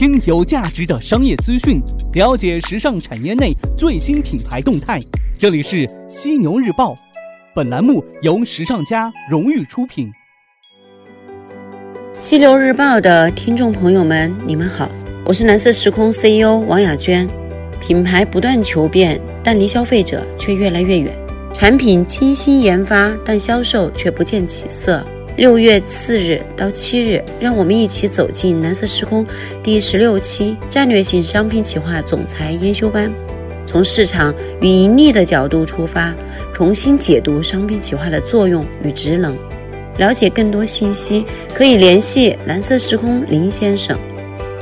听有价值的商业资讯，了解时尚产业内最新品牌动态。这里是犀牛日报，本栏目由时尚家荣誉出品。犀牛日报的听众朋友们，你们好，我是蓝色时空 CEO 王雅娟。品牌不断求变，但离消费者却越来越远；产品精心研发，但销售却不见起色。六月四日到七日，让我们一起走进蓝色时空第十六期战略性商品企划总裁研修班，从市场与盈利的角度出发，重新解读商品企划的作用与职能。了解更多信息，可以联系蓝色时空林先生。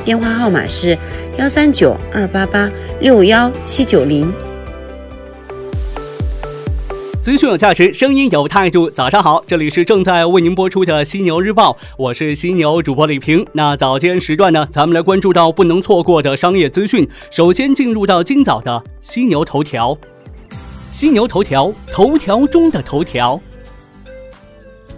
电话号码是幺三九二八八六幺七九零。资讯有价值，声音有态度。早上好，这里是正在为您播出的犀牛日报，我是犀牛主播李平。那早间时段呢，咱们来关注到不能错过的商业资讯。首先进入到今早的犀牛头条，犀牛头条，头条中的头条。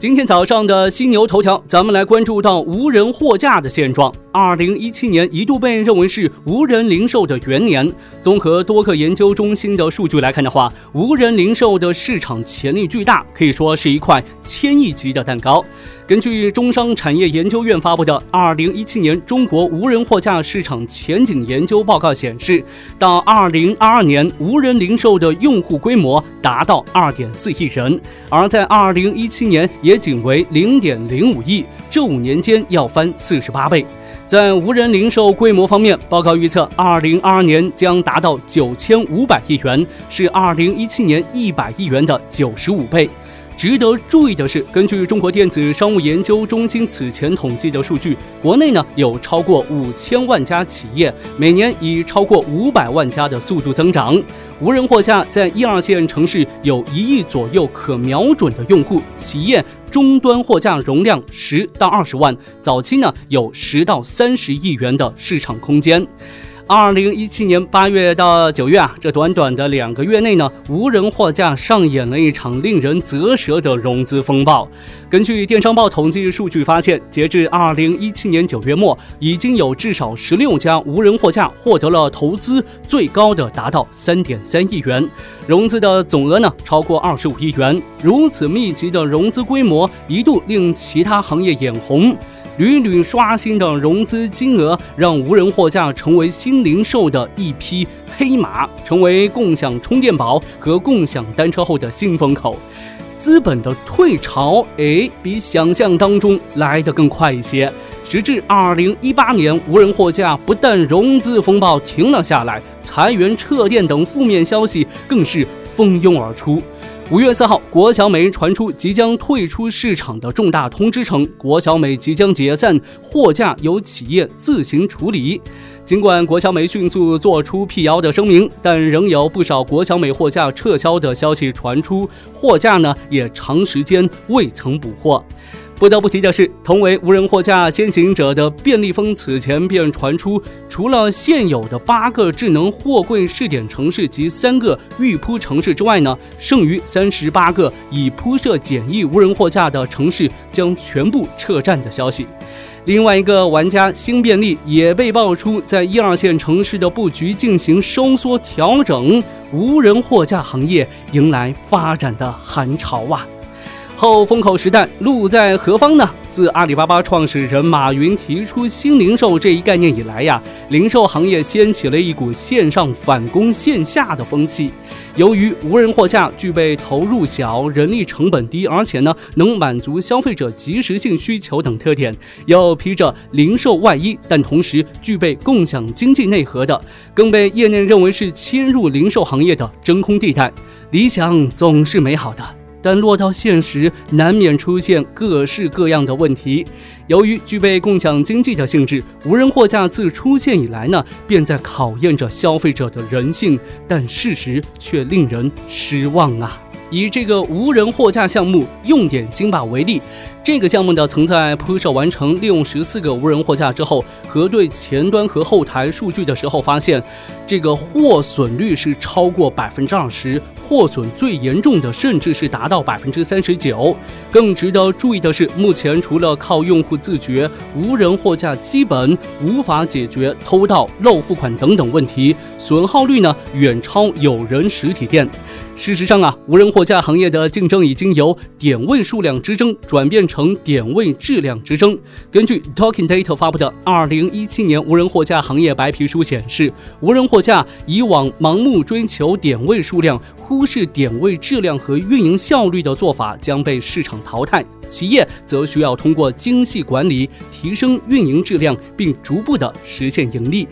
今天早上的犀牛头条，咱们来关注到无人货架的现状。二零一七年一度被认为是无人零售的元年。综合多个研究中心的数据来看的话，无人零售的市场潜力巨大，可以说是一块千亿级的蛋糕。根据中商产业研究院发布的《二零一七年中国无人货架市场前景研究报告》显示，到二零二二年，无人零售的用户规模达到二点四亿人，而在二零一七年也仅为零点零五亿，这五年间要翻四十八倍。在无人零售规模方面，报告预测，二零二二年将达到九千五百亿元，是二零一七年一百亿元的九十五倍。值得注意的是，根据中国电子商务研究中心此前统计的数据，国内呢有超过五千万家企业，每年以超过五百万家的速度增长。无人货架在一二线城市有一亿左右可瞄准的用户，企业终端货架容量十到二十万，早期呢有十到三十亿元的市场空间。二零一七年八月到九月啊，这短短的两个月内呢，无人货架上演了一场令人啧舌的融资风暴。根据电商报统计数据发现，截至二零一七年九月末，已经有至少十六家无人货架获得了投资，最高的达到三点三亿元，融资的总额呢超过二十五亿元。如此密集的融资规模，一度令其他行业眼红。屡屡刷新的融资金额，让无人货架成为新零售的一匹黑马，成为共享充电宝和共享单车后的新风口。资本的退潮，哎，比想象当中来得更快一些。直至二零一八年，无人货架不但融资风暴停了下来，裁员撤店等负面消息更是蜂拥而出。五月四号，国小美传出即将退出市场的重大通知，称国小美即将解散，货架由企业自行处理。尽管国小美迅速做出辟谣的声明，但仍有不少国小美货架撤销的消息传出，货架呢也长时间未曾补货。不得不提的是，同为无人货架先行者的便利蜂，此前便传出，除了现有的八个智能货柜试点城市及三个预铺城市之外呢，剩余三十八个已铺设简易无人货架的城市将全部撤站的消息。另外一个玩家新便利也被爆出在一二线城市的布局进行收缩调整，无人货架行业迎来发展的寒潮啊！后风口时代，路在何方呢？自阿里巴巴创始人马云提出新零售这一概念以来呀，零售行业掀起了一股线上反攻线下的风气。由于无人货架具备投入小、人力成本低，而且呢能满足消费者及时性需求等特点，又披着零售外衣，但同时具备共享经济内核的，更被业内认为是侵入零售行业的真空地带。理想总是美好的。但落到现实，难免出现各式各样的问题。由于具备共享经济的性质，无人货架自出现以来呢，便在考验着消费者的人性。但事实却令人失望啊！以这个无人货架项目用点心吧为例，这个项目呢，曾在铺设完成利用十四个无人货架之后，核对前端和后台数据的时候，发现这个货损率是超过百分之二十，货损最严重的甚至是达到百分之三十九。更值得注意的是，目前除了靠用户自觉，无人货架基本无法解决偷盗、漏付款等等问题，损耗率呢远超有人实体店。事实上啊，无人货架行业的竞争已经由点位数量之争转变成点位质量之争。根据 Talking Data 发布的《二零一七年无人货架行业白皮书》显示，无人货架以往盲目追求点位数量、忽视点位质量和运营效率的做法将被市场淘汰，企业则需要通过精细管理提升运营质量，并逐步的实现盈利。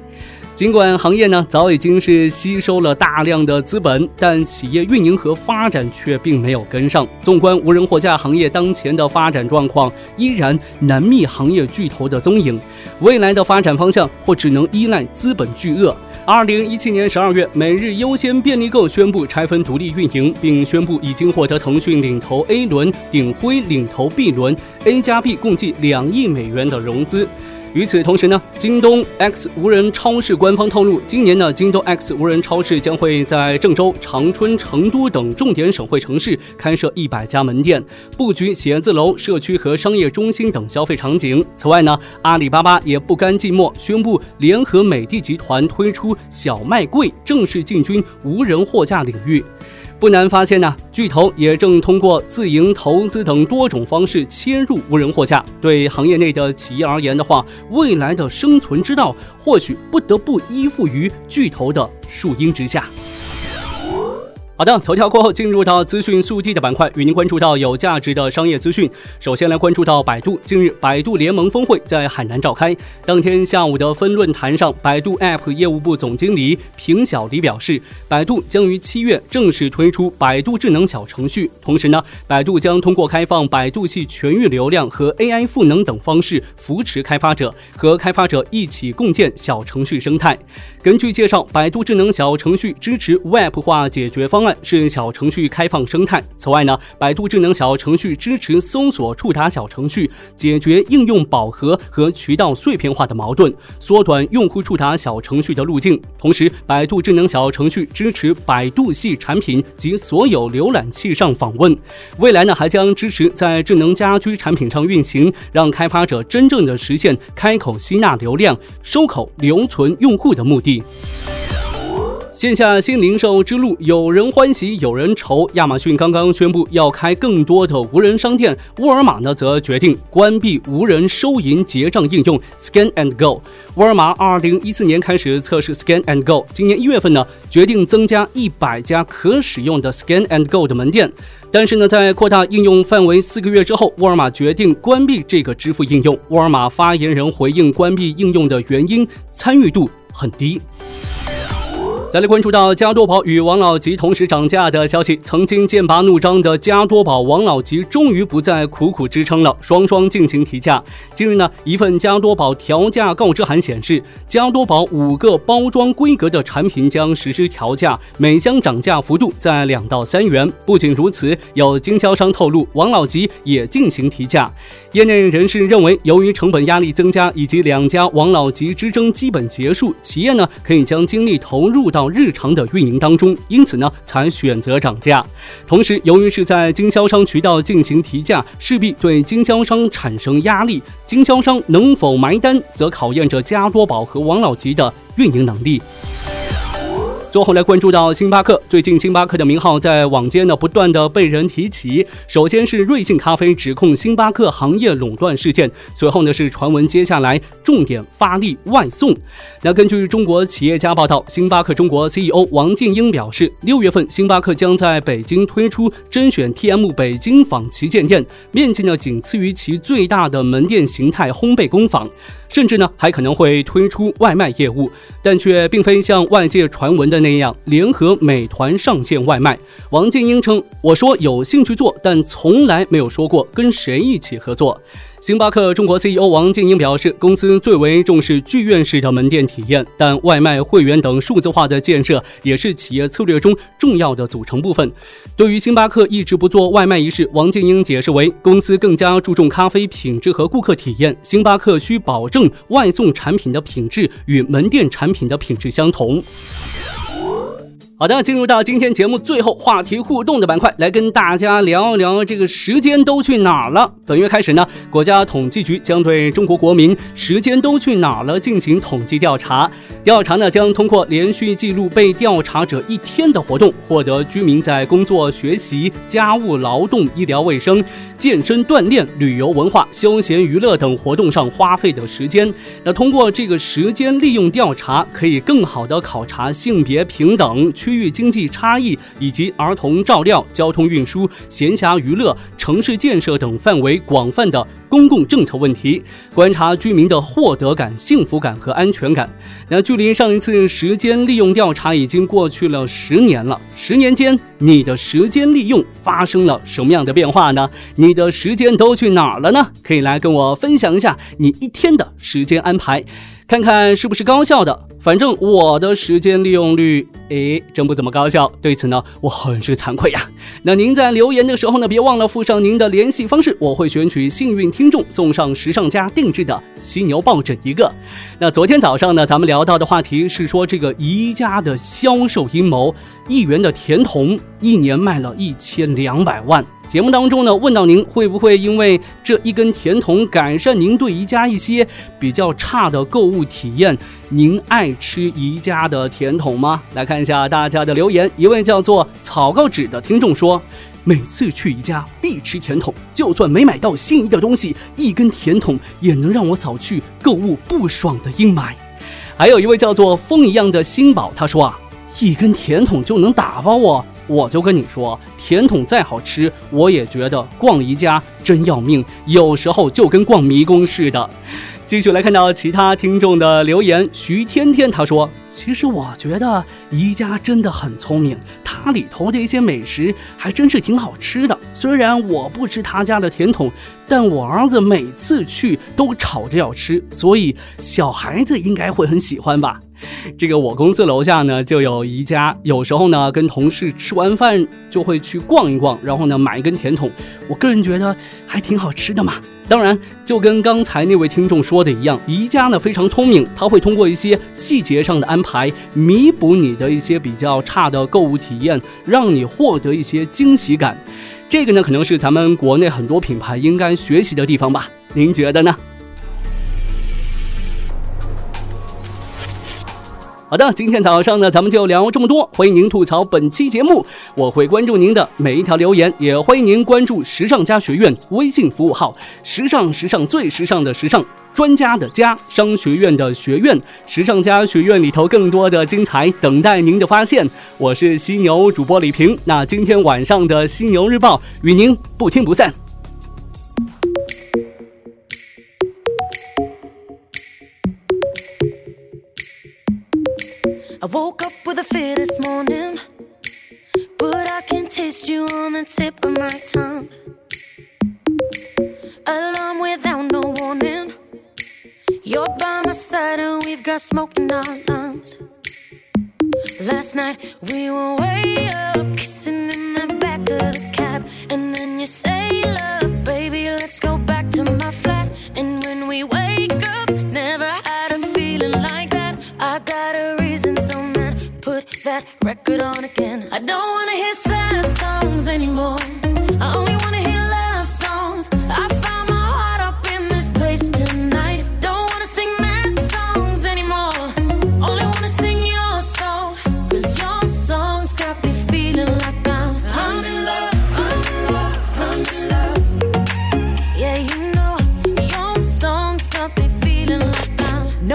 尽管行业呢早已经是吸收了大量的资本，但企业运营和发展却并没有跟上。纵观无人货架行业当前的发展状况，依然难觅行业巨头的踪影。未来的发展方向或只能依赖资本巨鳄。二零一七年十二月，每日优先便利购宣布拆分独立运营，并宣布已经获得腾讯领投 A 轮、鼎晖领投 B 轮，A 加 B 共计两亿美元的融资。与此同时呢，京东 X 无人超市官方透露，今年呢，京东 X 无人超市将会在郑州、长春、成都等重点省会城市开设一百家门店，布局写字楼、社区和商业中心等消费场景。此外呢，阿里巴巴也不甘寂寞，宣布联合美的集团推出小卖柜，正式进军无人货架领域。不难发现呢，巨头也正通过自营、投资等多种方式切入无人货架。对行业内的企业而言的话，未来的生存之道或许不得不依附于巨头的树荫之下。好的，头条过后进入到资讯速递的板块，与您关注到有价值的商业资讯。首先来关注到百度，近日百度联盟峰会在海南召开。当天下午的分论坛上，百度 App 业务部总经理平小黎表示，百度将于七月正式推出百度智能小程序。同时呢，百度将通过开放百度系全域流量和 AI 赋能等方式扶持开发者，和开发者一起共建小程序生态。根据介绍，百度智能小程序支持 Web 化解决方案。是小程序开放生态。此外呢，百度智能小程序支持搜索触达小程序，解决应用饱和和渠道碎片化的矛盾，缩短用户触达小程序的路径。同时，百度智能小程序支持百度系产品及所有浏览器上访问。未来呢，还将支持在智能家居产品上运行，让开发者真正的实现开口吸纳流量、收口留存用户的目的。线下新零售之路，有人欢喜有人愁。亚马逊刚刚宣布要开更多的无人商店，沃尔玛呢则决定关闭无人收银结账应用 Scan and Go。沃尔玛二零一四年开始测试 Scan and Go，今年一月份呢决定增加一百家可使用的 Scan and Go 的门店。但是呢，在扩大应用范围四个月之后，沃尔玛决定关闭这个支付应用。沃尔玛发言人回应关闭应用的原因：参与度很低。再来关注到加多宝与王老吉同时涨价的消息，曾经剑拔弩张的加多宝、王老吉终于不再苦苦支撑了，双双进行提价。近日呢，一份加多宝调价告知函显示，加多宝五个包装规格的产品将实施调价，每箱涨价幅度在两到三元。不仅如此，有经销商透露，王老吉也进行提价。业内人士认为，由于成本压力增加以及两家王老吉之争基本结束，企业呢可以将精力投入到。日常的运营当中，因此呢才选择涨价。同时，由于是在经销商渠道进行提价，势必对经销商产生压力。经销商能否埋单，则考验着加多宝和王老吉的运营能力。最后来关注到星巴克，最近星巴克的名号在网间呢不断的被人提起。首先是瑞幸咖啡指控星巴克行业垄断事件，随后呢是传闻接下来重点发力外送。那根据中国企业家报道，星巴克中国 CEO 王进英表示，六月份星巴克将在北京推出甄选 TM 北京坊旗舰店，面积呢仅次于其最大的门店形态烘焙工坊。甚至呢，还可能会推出外卖业务，但却并非像外界传闻的那样联合美团上线外卖。王静英称：“我说有兴趣做，但从来没有说过跟谁一起合作。”星巴克中国 CEO 王健英表示，公司最为重视剧院式的门店体验，但外卖、会员等数字化的建设也是企业策略中重要的组成部分。对于星巴克一直不做外卖一事，王健英解释为，公司更加注重咖啡品质和顾客体验，星巴克需保证外送产品的品质与门店产品的品质相同。好的，进入到今天节目最后话题互动的板块，来跟大家聊聊这个时间都去哪儿了。本月开始呢，国家统计局将对中国国民时间都去哪儿了进行统计调查。调查呢将通过连续记录被调查者一天的活动，获得居民在工作、学习、家务、劳动、医疗卫生、健身锻炼、旅游文化、休闲娱乐等活动上花费的时间。那通过这个时间利用调查，可以更好的考察性别平等。区域经济差异以及儿童照料、交通运输、闲暇娱乐、城市建设等范围广泛的公共政策问题，观察居民的获得感、幸福感和安全感。那距离上一次时间利用调查已经过去了十年了，十年间你的时间利用发生了什么样的变化呢？你的时间都去哪儿了呢？可以来跟我分享一下你一天的时间安排。看看是不是高效的，反正我的时间利用率，诶，真不怎么高效。对此呢，我很是惭愧呀。那您在留言的时候呢，别忘了附上您的联系方式，我会选取幸运听众送上时尚家定制的犀牛抱枕一个。那昨天早上呢，咱们聊到的话题是说这个宜家的销售阴谋，一元的甜筒一年卖了一千两百万。节目当中呢，问到您会不会因为这一根甜筒改善您对宜家一些比较差的购物体验？您爱吃宜家的甜筒吗？来看一下大家的留言。一位叫做草稿纸的听众说：“每次去宜家必吃甜筒，就算没买到心仪的东西，一根甜筒也能让我扫去购物不爽的阴霾。”还有一位叫做风一样的新宝，他说啊，一根甜筒就能打发我。我就跟你说，甜筒再好吃，我也觉得逛宜家真要命，有时候就跟逛迷宫似的。继续来看到其他听众的留言，徐天天他说：“其实我觉得宜家真的很聪明，它里头的一些美食还真是挺好吃的。虽然我不吃他家的甜筒，但我儿子每次去都吵着要吃，所以小孩子应该会很喜欢吧。”这个我公司楼下呢就有一家，有时候呢跟同事吃完饭就会去逛一逛，然后呢买一根甜筒。我个人觉得还挺好吃的嘛。当然，就跟刚才那位听众说的一样，宜家呢非常聪明，他会通过一些细节上的安排，弥补你的一些比较差的购物体验，让你获得一些惊喜感。这个呢可能是咱们国内很多品牌应该学习的地方吧？您觉得呢？好的，今天早上呢，咱们就聊这么多。欢迎您吐槽本期节目，我会关注您的每一条留言，也欢迎您关注时尚家学院微信服务号，时尚时尚最时尚的时尚专家的家商学院的学院，时尚家学院里头更多的精彩等待您的发现。我是犀牛主播李平，那今天晚上的犀牛日报与您不听不散。I woke up with a fear this morning, but I can taste you on the tip of my tongue. Alarm without no warning. You're by my side and we've got smoke in our lungs. Last night we were way up,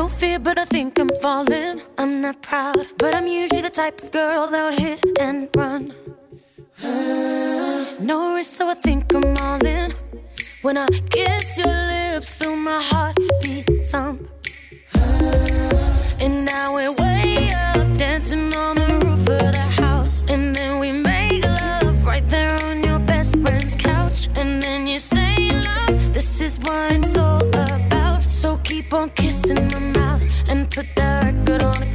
no fear, but I think I'm falling. I'm not proud, but I'm usually the type of girl that would hit and run. no risk, so I think I'm all in. When I kiss your lips, feel my heartbeat thump. and now we're way up, dancing on the roof of the house. And then we make love right there on your best friend's couch. And then you say, Love, this is what keep on kissing my mouth and put that record on.